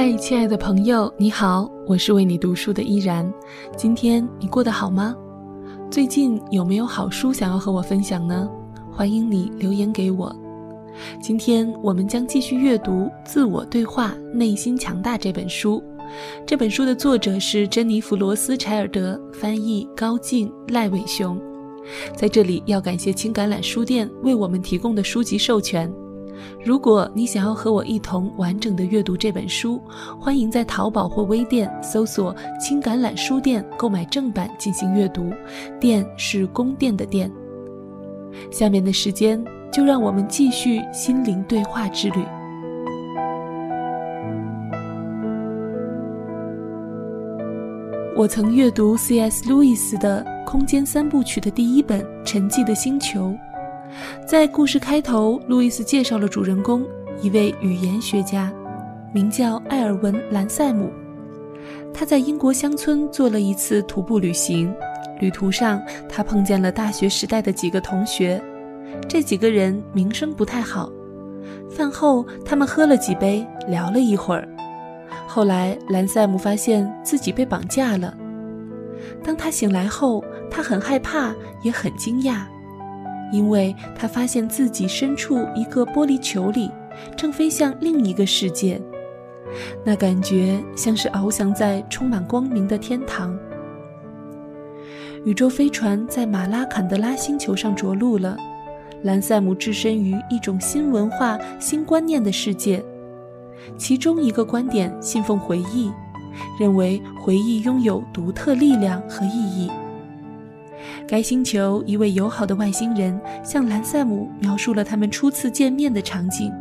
嗨，亲爱的朋友，你好，我是为你读书的依然。今天你过得好吗？最近有没有好书想要和我分享呢？欢迎你留言给我。今天我们将继续阅读《自我对话：内心强大》这本书。这本书的作者是珍妮弗·罗斯柴尔德，翻译高静、赖伟雄。在这里要感谢青橄榄书店为我们提供的书籍授权。如果你想要和我一同完整的阅读这本书，欢迎在淘宝或微店搜索“青橄榄书店”购买正版进行阅读。店是宫殿的殿。下面的时间，就让我们继续心灵对话之旅。我曾阅读 C.S. 路易斯的《空间三部曲》的第一本《沉寂的星球》。在故事开头，路易斯介绍了主人公，一位语言学家，名叫艾尔文·兰塞姆。他在英国乡村做了一次徒步旅行，旅途上他碰见了大学时代的几个同学，这几个人名声不太好。饭后，他们喝了几杯，聊了一会儿。后来，兰塞姆发现自己被绑架了。当他醒来后，他很害怕，也很惊讶。因为他发现自己身处一个玻璃球里，正飞向另一个世界，那感觉像是翱翔在充满光明的天堂。宇宙飞船在马拉坎德拉星球上着陆了，兰塞姆置身于一种新文化、新观念的世界，其中一个观点信奉回忆，认为回忆拥有独特力量和意义。该星球一位友好的外星人向兰塞姆描述了他们初次见面的场景。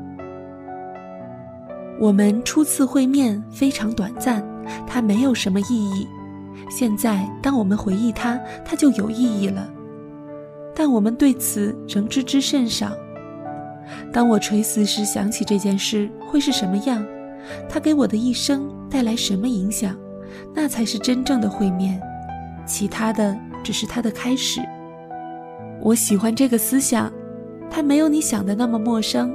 我们初次会面非常短暂，它没有什么意义。现在，当我们回忆它，它就有意义了。但我们对此仍知之甚少。当我垂死时想起这件事，会是什么样？它给我的一生带来什么影响？那才是真正的会面。其他的。只是它的开始。我喜欢这个思想，它没有你想的那么陌生。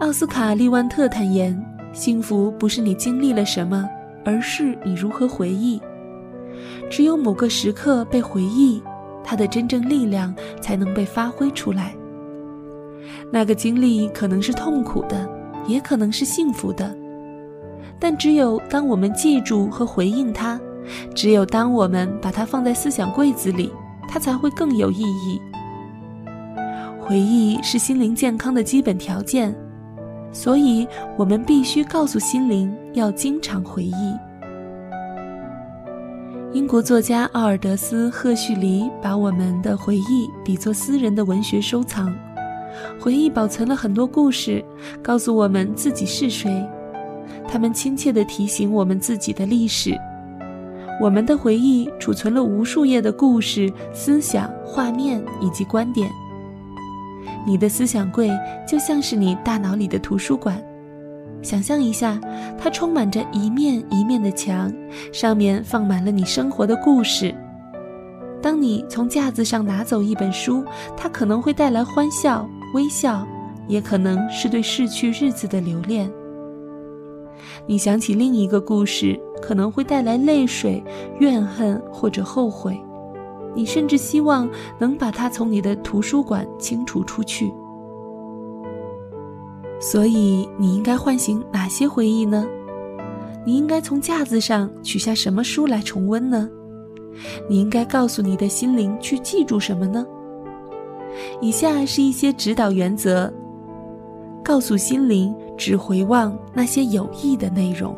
奥斯卡·利万特坦言：“幸福不是你经历了什么，而是你如何回忆。只有某个时刻被回忆，它的真正力量才能被发挥出来。那个经历可能是痛苦的，也可能是幸福的，但只有当我们记住和回应它。”只有当我们把它放在思想柜子里，它才会更有意义。回忆是心灵健康的基本条件，所以我们必须告诉心灵要经常回忆。英国作家奥尔德斯·赫胥黎把我们的回忆比作私人的文学收藏，回忆保存了很多故事，告诉我们自己是谁，他们亲切地提醒我们自己的历史。我们的回忆储存了无数页的故事、思想、画面以及观点。你的思想柜就像是你大脑里的图书馆。想象一下，它充满着一面一面的墙，上面放满了你生活的故事。当你从架子上拿走一本书，它可能会带来欢笑、微笑，也可能是对逝去日子的留恋。你想起另一个故事，可能会带来泪水、怨恨或者后悔。你甚至希望能把它从你的图书馆清除出去。所以，你应该唤醒哪些回忆呢？你应该从架子上取下什么书来重温呢？你应该告诉你的心灵去记住什么呢？以下是一些指导原则。告诉心灵，只回望那些有益的内容。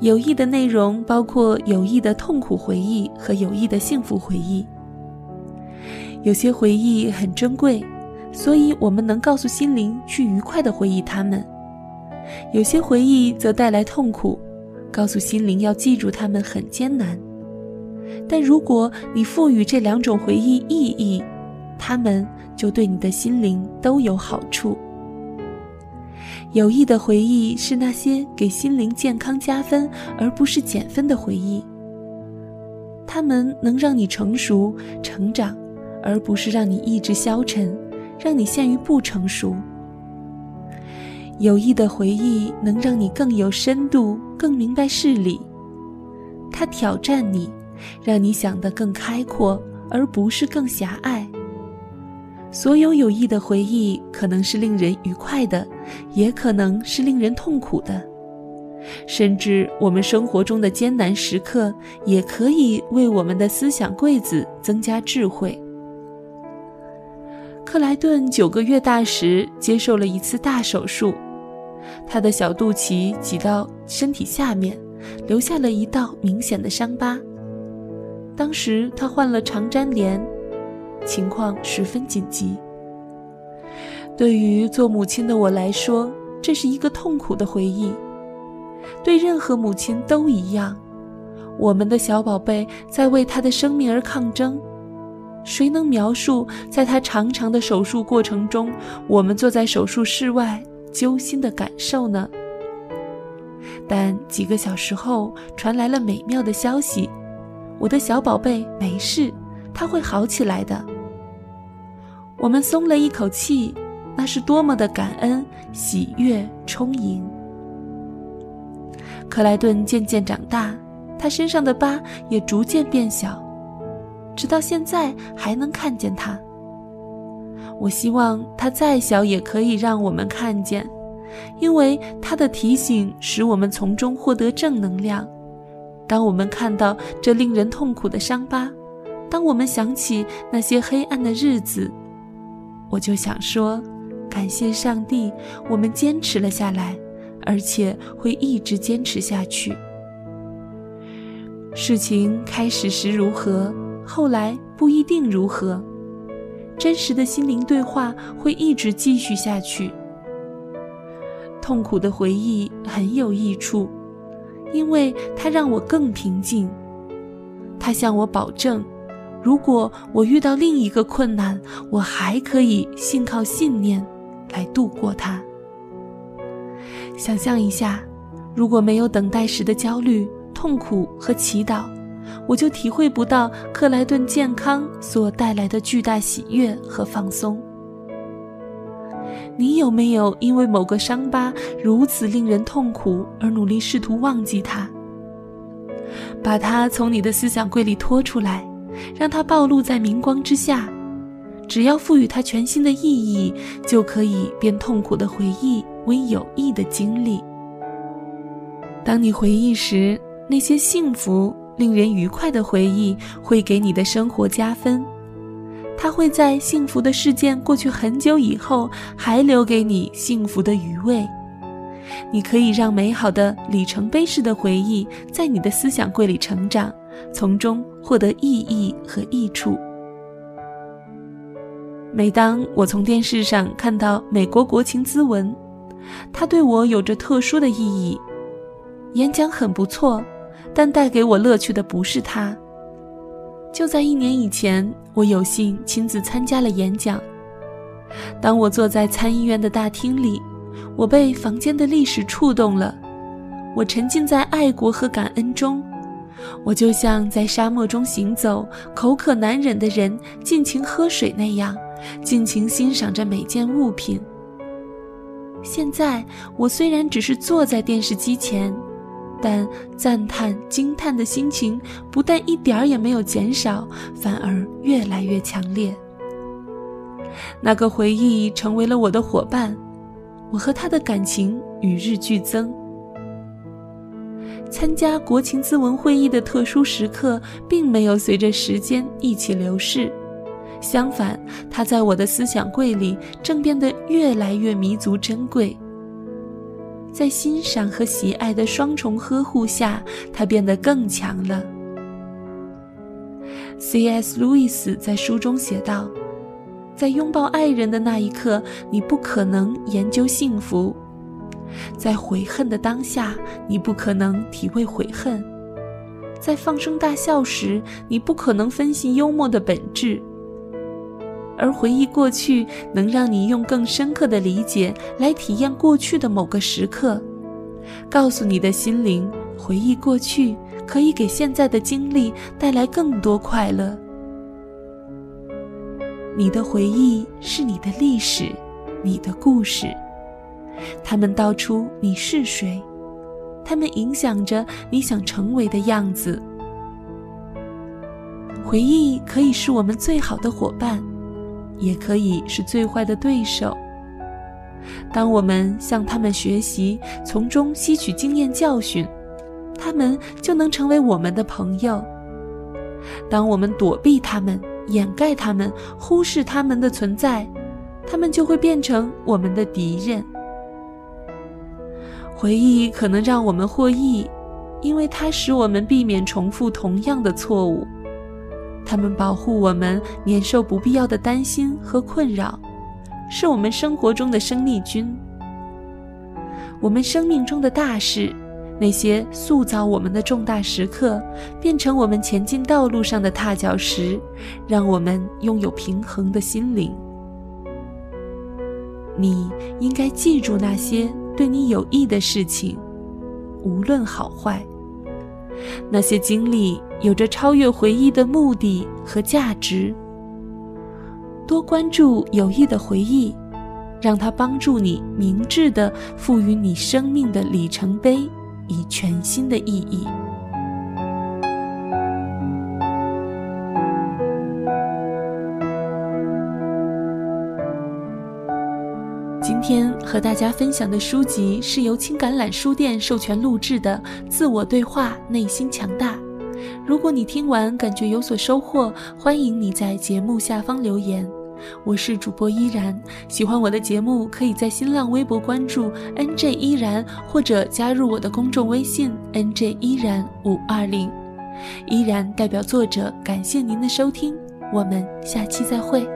有益的内容包括有益的痛苦回忆和有益的幸福回忆。有些回忆很珍贵，所以我们能告诉心灵去愉快地回忆它们；有些回忆则带来痛苦，告诉心灵要记住它们很艰难。但如果你赋予这两种回忆意义，它们。就对你的心灵都有好处。有益的回忆是那些给心灵健康加分，而不是减分的回忆。它们能让你成熟、成长，而不是让你意志消沉，让你陷于不成熟。有益的回忆能让你更有深度，更明白事理。它挑战你，让你想得更开阔，而不是更狭隘。所有有益的回忆可能是令人愉快的，也可能是令人痛苦的。甚至我们生活中的艰难时刻，也可以为我们的思想柜子增加智慧。克莱顿九个月大时接受了一次大手术，他的小肚脐挤到身体下面，留下了一道明显的伤疤。当时他患了肠粘连。情况十分紧急。对于做母亲的我来说，这是一个痛苦的回忆。对任何母亲都一样。我们的小宝贝在为他的生命而抗争。谁能描述在他长长的手术过程中，我们坐在手术室外揪心的感受呢？但几个小时后，传来了美妙的消息：我的小宝贝没事，他会好起来的。我们松了一口气，那是多么的感恩、喜悦、充盈。克莱顿渐渐长大，他身上的疤也逐渐变小，直到现在还能看见他。我希望他再小也可以让我们看见，因为他的提醒使我们从中获得正能量。当我们看到这令人痛苦的伤疤，当我们想起那些黑暗的日子，我就想说，感谢上帝，我们坚持了下来，而且会一直坚持下去。事情开始时如何，后来不一定如何。真实的心灵对话会一直继续下去。痛苦的回忆很有益处，因为它让我更平静。它向我保证。如果我遇到另一个困难，我还可以信靠信念来度过它。想象一下，如果没有等待时的焦虑、痛苦和祈祷，我就体会不到克莱顿健康所带来的巨大喜悦和放松。你有没有因为某个伤疤如此令人痛苦而努力试图忘记它，把它从你的思想柜里拖出来？让它暴露在明光之下，只要赋予它全新的意义，就可以变痛苦的回忆为有益的经历。当你回忆时，那些幸福、令人愉快的回忆会给你的生活加分。它会在幸福的事件过去很久以后，还留给你幸福的余味。你可以让美好的里程碑式的回忆在你的思想柜里成长。从中获得意义和益处。每当我从电视上看到美国国情咨文，它对我有着特殊的意义。演讲很不错，但带给我乐趣的不是它。就在一年以前，我有幸亲自参加了演讲。当我坐在参议院的大厅里，我被房间的历史触动了。我沉浸在爱国和感恩中。我就像在沙漠中行走、口渴难忍的人尽情喝水那样，尽情欣赏着每件物品。现在，我虽然只是坐在电视机前，但赞叹、惊叹的心情不但一点儿也没有减少，反而越来越强烈。那个回忆成为了我的伙伴，我和他的感情与日俱增。参加国情咨文会议的特殊时刻，并没有随着时间一起流逝，相反，它在我的思想柜里正变得越来越弥足珍贵。在欣赏和喜爱的双重呵护下，它变得更强了。C.S. 路易斯在书中写道：“在拥抱爱人的那一刻，你不可能研究幸福。”在悔恨的当下，你不可能体会悔恨；在放声大笑时，你不可能分析幽默的本质。而回忆过去，能让你用更深刻的理解来体验过去的某个时刻，告诉你的心灵，回忆过去可以给现在的经历带来更多快乐。你的回忆是你的历史，你的故事。他们道出你是谁，他们影响着你想成为的样子。回忆可以是我们最好的伙伴，也可以是最坏的对手。当我们向他们学习，从中吸取经验教训，他们就能成为我们的朋友；当我们躲避他们、掩盖他们、忽视他们的存在，他们就会变成我们的敌人。回忆可能让我们获益，因为它使我们避免重复同样的错误；它们保护我们免受不必要的担心和困扰。是我们生活中的生力军，我们生命中的大事，那些塑造我们的重大时刻，变成我们前进道路上的踏脚石，让我们拥有平衡的心灵。你应该记住那些对你有益的事情，无论好坏。那些经历有着超越回忆的目的和价值。多关注有益的回忆，让它帮助你明智地赋予你生命的里程碑以全新的意义。天和大家分享的书籍是由青橄榄书店授权录制的《自我对话：内心强大》。如果你听完感觉有所收获，欢迎你在节目下方留言。我是主播依然，喜欢我的节目，可以在新浪微博关注 NJ 依然，或者加入我的公众微信 NJ 依然五二零。依然代表作者感谢您的收听，我们下期再会。